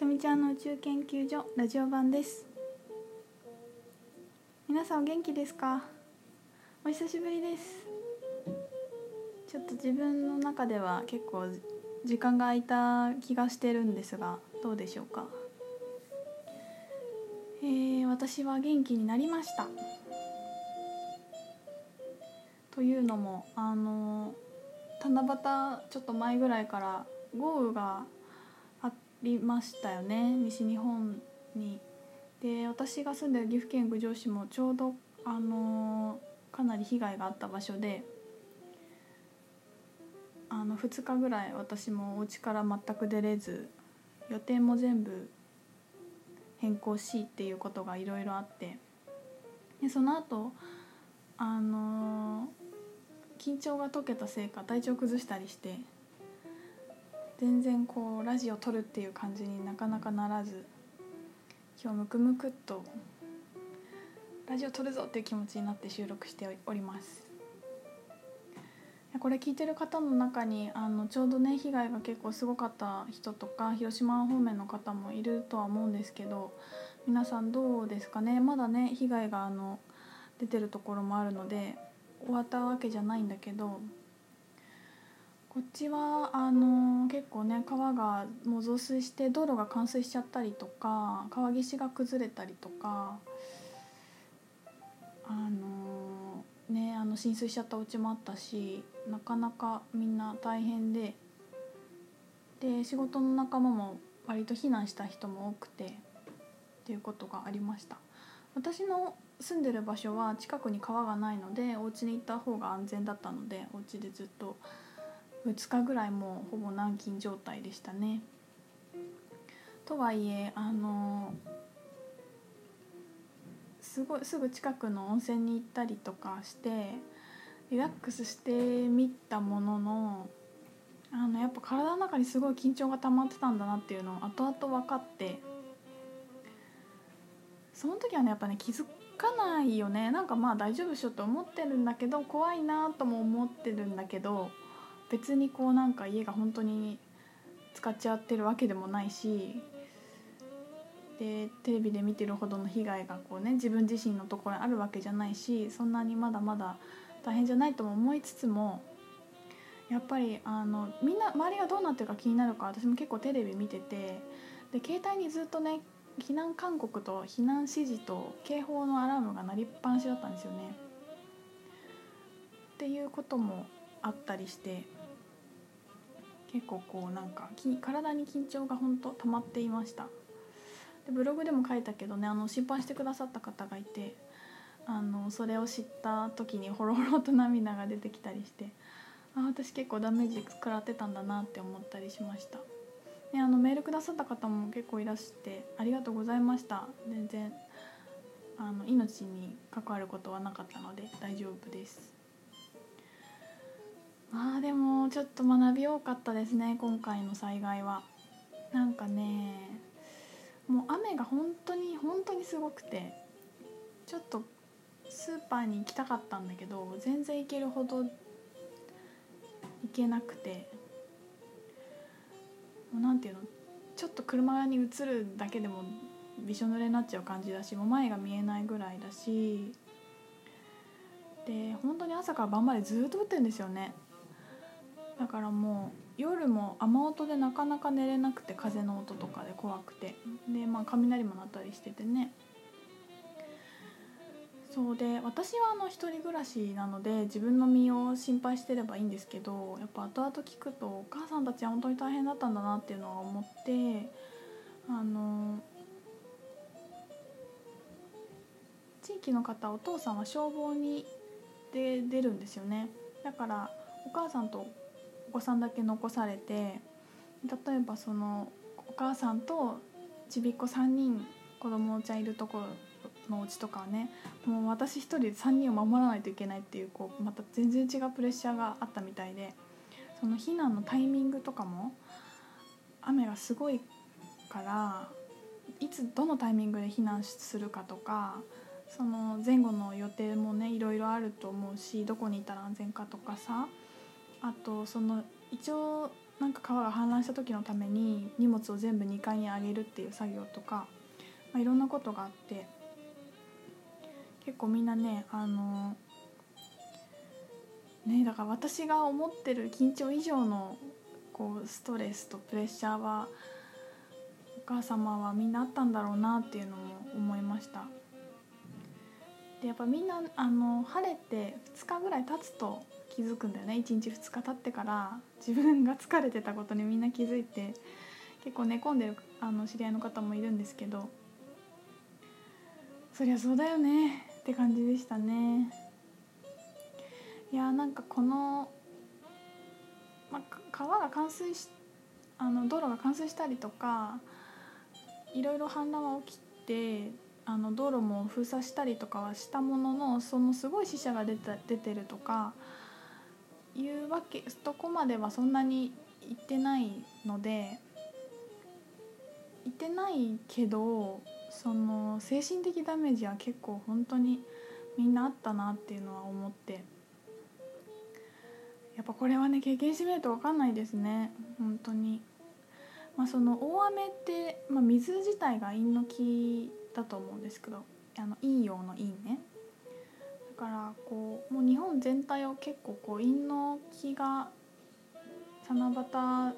とみちゃんの宇宙研究所ラジオ版です。皆さんお元気ですか？お久しぶりです。ちょっと自分の中では結構時間が空いた気がしてるんですがどうでしょうか？えー、私は元気になりました。というのもあの七夕ちょっと前ぐらいから豪雨がりましたよね西日本に。で私が住んでる岐阜県郡上市もちょうどあのかなり被害があった場所であの2日ぐらい私もお家から全く出れず予定も全部変更しっていうことがいろいろあってでその後あの緊張が解けたせいか体調崩したりして全然こうラジオ撮るっていう感じになかなかならず今日ムクムクっとラジオ撮るぞっていう気持ちになって収録しております。これ聞いてる方の中にあのちょうどね被害が結構すごかった人とか広島方面の方もいるとは思うんですけど皆さんどうですかね？まだね被害があの出てるところもあるので終わったわけじゃないんだけどこっちはあの結構ね川がもう増水して道路が冠水しちゃったりとか川岸が崩れたりとかあのねあの浸水しちゃったお家もあったしなかなかみんな大変でで仕事の仲間も割と避難した人も多くてっていうことがありました。私の住んでる場所は近くに川がないのでお家に行った方が安全だったのでお家でずっと2日ぐらいもうほぼ軟禁状態でしたね。とはいえあのすごいすぐ近くの温泉に行ったりとかしてリラックスしてみたもののあのやっぱ体の中にすごい緊張が溜まってたんだなっていうのを後々分かってその時はねやっぱね気づかないよねなんかまあ大丈夫でしょって思ってるんだけど怖いなとも思ってるんだけど別にこうなんか家が本当に使っちゃってるわけでもないしでテレビで見てるほどの被害がこうね自分自身のところにあるわけじゃないしそんなにまだまだ大変じゃないとも思いつつもやっぱりあのみんな周りがどうなってるか気になるか私も結構テレビ見ててで携帯にずっとね避難勧告と避難指示と警報のアラームが鳴りっぱなしだったんですよね。っていうこともあったりして結構こうなんか体に緊張が本当溜まっていました。でブログでも書いたけどねあの心配してくださった方がいてあのそれを知った時にほろほろと涙が出てきたりしてあ私結構ダメージ食らってたんだなって思ったりしました、ね、あのメールくださった方も結構いらしてありがとうございました。全然あの命に関わることはなかったので大丈夫です。まあでもちょっと学び多かったですね今回の災害は。なんかねもう雨が本当に本当にすごくてちょっとスーパーに行きたかったんだけど全然行けるほど行けなくてもうなんていうのちょっと車に映るだけでもびしょ濡れになっちゃう感じだしもう前が見えないぐらいだしで本当に朝から晩までずっと降ってるんですよね。だからもう夜も雨音でなかなか寝れなくて風の音とかで怖くて。でまあ雷も鳴ったりしててね。そうで私はあの一人暮らしなので自分の身を心配してればいいんですけどやっぱ後々聞くとお母さんたちは本当に大変だったんだなっていうのは思ってあの地域の方お父さんは消防にで出るんですよね。だからお母さんとお子さんだけ残されて例えばそのお母さんとちびっこ3人子供ちゃんいるところのお家とかはねもう私一人で3人を守らないといけないっていうこうまた全然違うプレッシャーがあったみたいでその避難のタイミングとかも雨がすごいからいつどのタイミングで避難するかとかその前後の予定もねいろいろあると思うしどこにいたら安全かとかさあとその一応なんか川が氾濫した時のために荷物を全部2階に上げるっていう作業とか、まあ、いろんなことがあって結構みんなねあのねだから私が思ってる緊張以上のこうストレスとプレッシャーはお母様はみんなあったんだろうなっていうのも思いました。でやっぱみんなあの晴れて2日ぐらい経つと気づくんだよね。1日2日経ってから自分が疲れてたことにみんな気づいて結構寝込んでるあの知り合いの方もいるんですけどそりゃそうだよね。って感じでしたね。いやなんかこの、ま、川が冠水しあの道路が冠水したりとかいろいろ氾濫は起きてあの道路も封鎖したりとかはしたもののそのすごい死者が出た出てるとかいうわけとこまではそんなに行ってないので行ってないけどその精神的ダメージは結構本当にみんなあったなっていうのは思って。やっぱこれはね経験してみないと分かんないですね。本当に。まあ、その大雨って、まあ、水自体が陰の木だと思うんですけどあの陰陽の陰ね。からこうもう日本全体を結構こう陰の木が七夕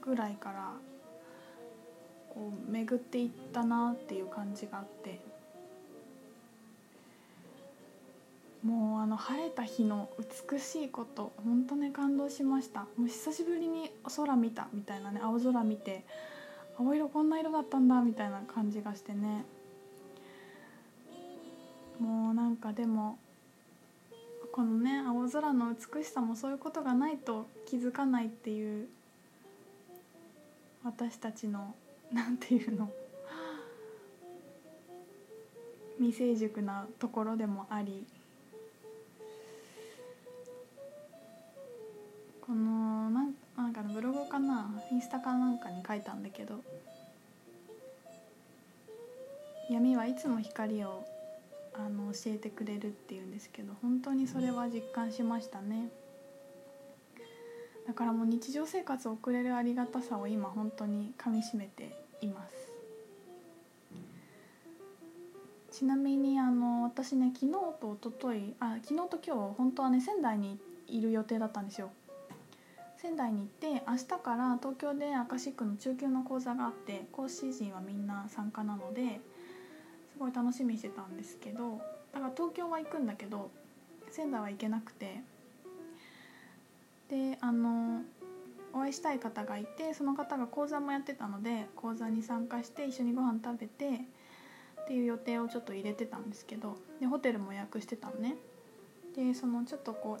ぐらいからこう巡っていったなっていう感じがあってもうあの晴れた日の美しいこと本当ね感動しました。もう久しぶりに空見たみたいなね青空見て青色こんな色だったんだみたいな感じがしてね。もうなんかでもこのね青空の美しさもそういうことがないと気づかないっていう私たちの なんていうの未成熟なところでもありこのなんなんかのブログかなインスタかなんかに書いたんだけど闇はいつも光をあの教えてくれるっていうんですけど本当にそれは実感しましたね。だからもう日常生活を送れるありがたさを今本当にかみしめています。ちなみにあの私ね昨日と一昨日あ昨日と今日本当はね仙台にいる予定だったんですよ。仙台に行って明日から東京でアカシックの中級の講座があって講師陣はみんな参加なのでごい楽しみにしてたんですけどだから東京は行くんだけど仙台は行けなくて。であのお会いしたい方がいてその方が講座もやってたので講座に参加して一緒にご飯食べてっていう予定をちょっと入れてたんですけどでホテルも予約してたのね。でそのちょっとこ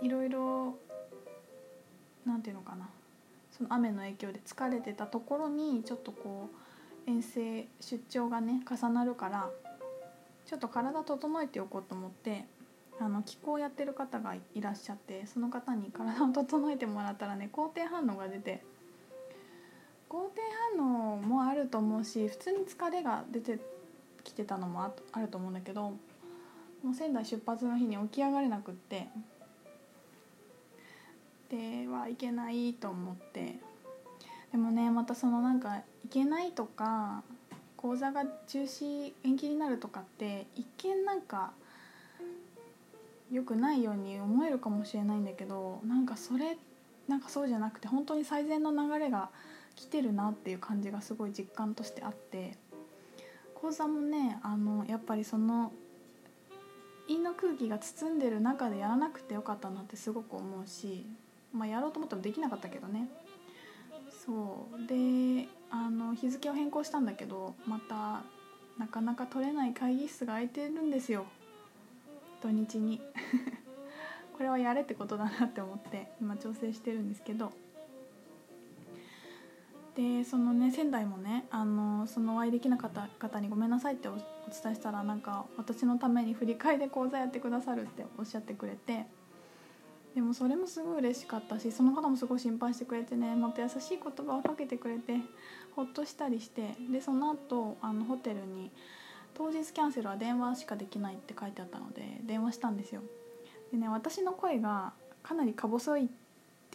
ういろいろなんていうのかな。その雨の影響で疲れてたところにちょっとこう遠征出張がね重なるからちょっと体整えておこうと思ってあの気候やってる方がいらっしゃってその方に体を整えてもらったらね肯定反応が出て肯定反応もあると思うし普通に疲れが出てきてたのもあると思うんだけどもう仙台出発の日に起き上がれなくってではいけないと思ってでもねまたそのなんか行けないとか講座が中止延期になるとかって一見なんか良くないように思えるかもしれないんだけどなんかそれなんかそうじゃなくて本当に最善の流れが来てるなっていう感じがすごい実感としてあって講座もねあのやっぱりその陰の空気が包んでる中でやらなくてよかったなってすごく思うし、まあ、やろうと思ってもできなかったけどね。そう。であの日付を変更したんだけどまたなかなか取れない会議室が空いてるんですよ。土日に。これはやれってことだなって思って今調整してるんですけど。でそのね仙台もねあのそのお会いできなかった方にごめんなさいってお伝えしたらなんか私のために振り替えで講座やってくださるっておっしゃってくれて。でもそれもすごい嬉しかったしその方もすごい心配してくれてねまた優しい言葉をかけてくれてほっとしたりしてでその後あのホテルに当日キャンセルは電話しかできないって書いてあったので電話したんですよでね私の声がかなりか細いって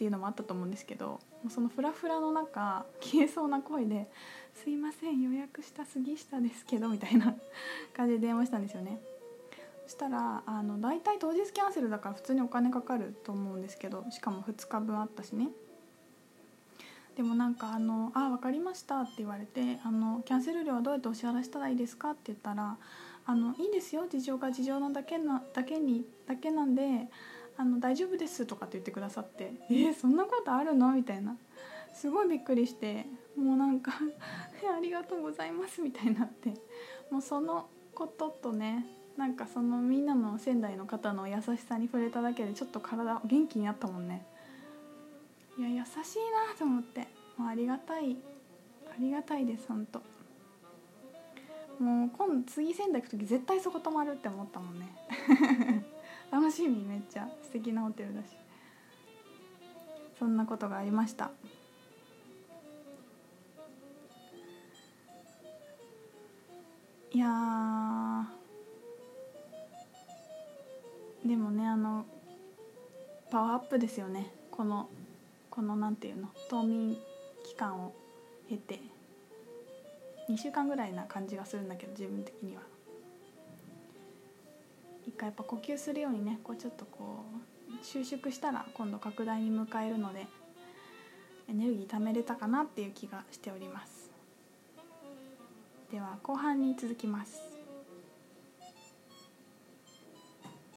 っていうのもあったと思うんですけどそのフラフラの中消えそうな声で「すいません予約した杉下ですけど」みたいな感じで電話したんですよね。したらあの大体当日キャンセルだから普通にお金かかると思うんですけどしかも2日分あったしねでもなんかあの「あ分かりました」って言われてあの「キャンセル料はどうやってお支払いしたらいいですか?」って言ったら「あのいいですよ事情が事情なだけなだけにだけなんであの大丈夫です」とかって言ってくださって「えー、そんなことあるの?」みたいなすごいびっくりしてもうなんか ありがとうございます」みたいになってもうそのこととねなんかそのみんなの仙台の方の優しさに触れただけでちょっと体元気になったもんね。いや優しいなと思って。もうありがたい。ありがたいですほんと。もう今度次仙台行く時絶対そこ泊まるって思ったもんね。楽しみめっちゃ。素敵なホテルだし。そんなことがありました。いやでもねあのパワーアップですよね。このこのなんていうの冬眠期間を経て。2週間ぐらいな感じがするんだけど自分的には。一回やっぱ呼吸するようにねこうちょっとこう収縮したら今度拡大に迎えるのでエネルギー貯めれたかなっていう気がしております。では後半に続きます。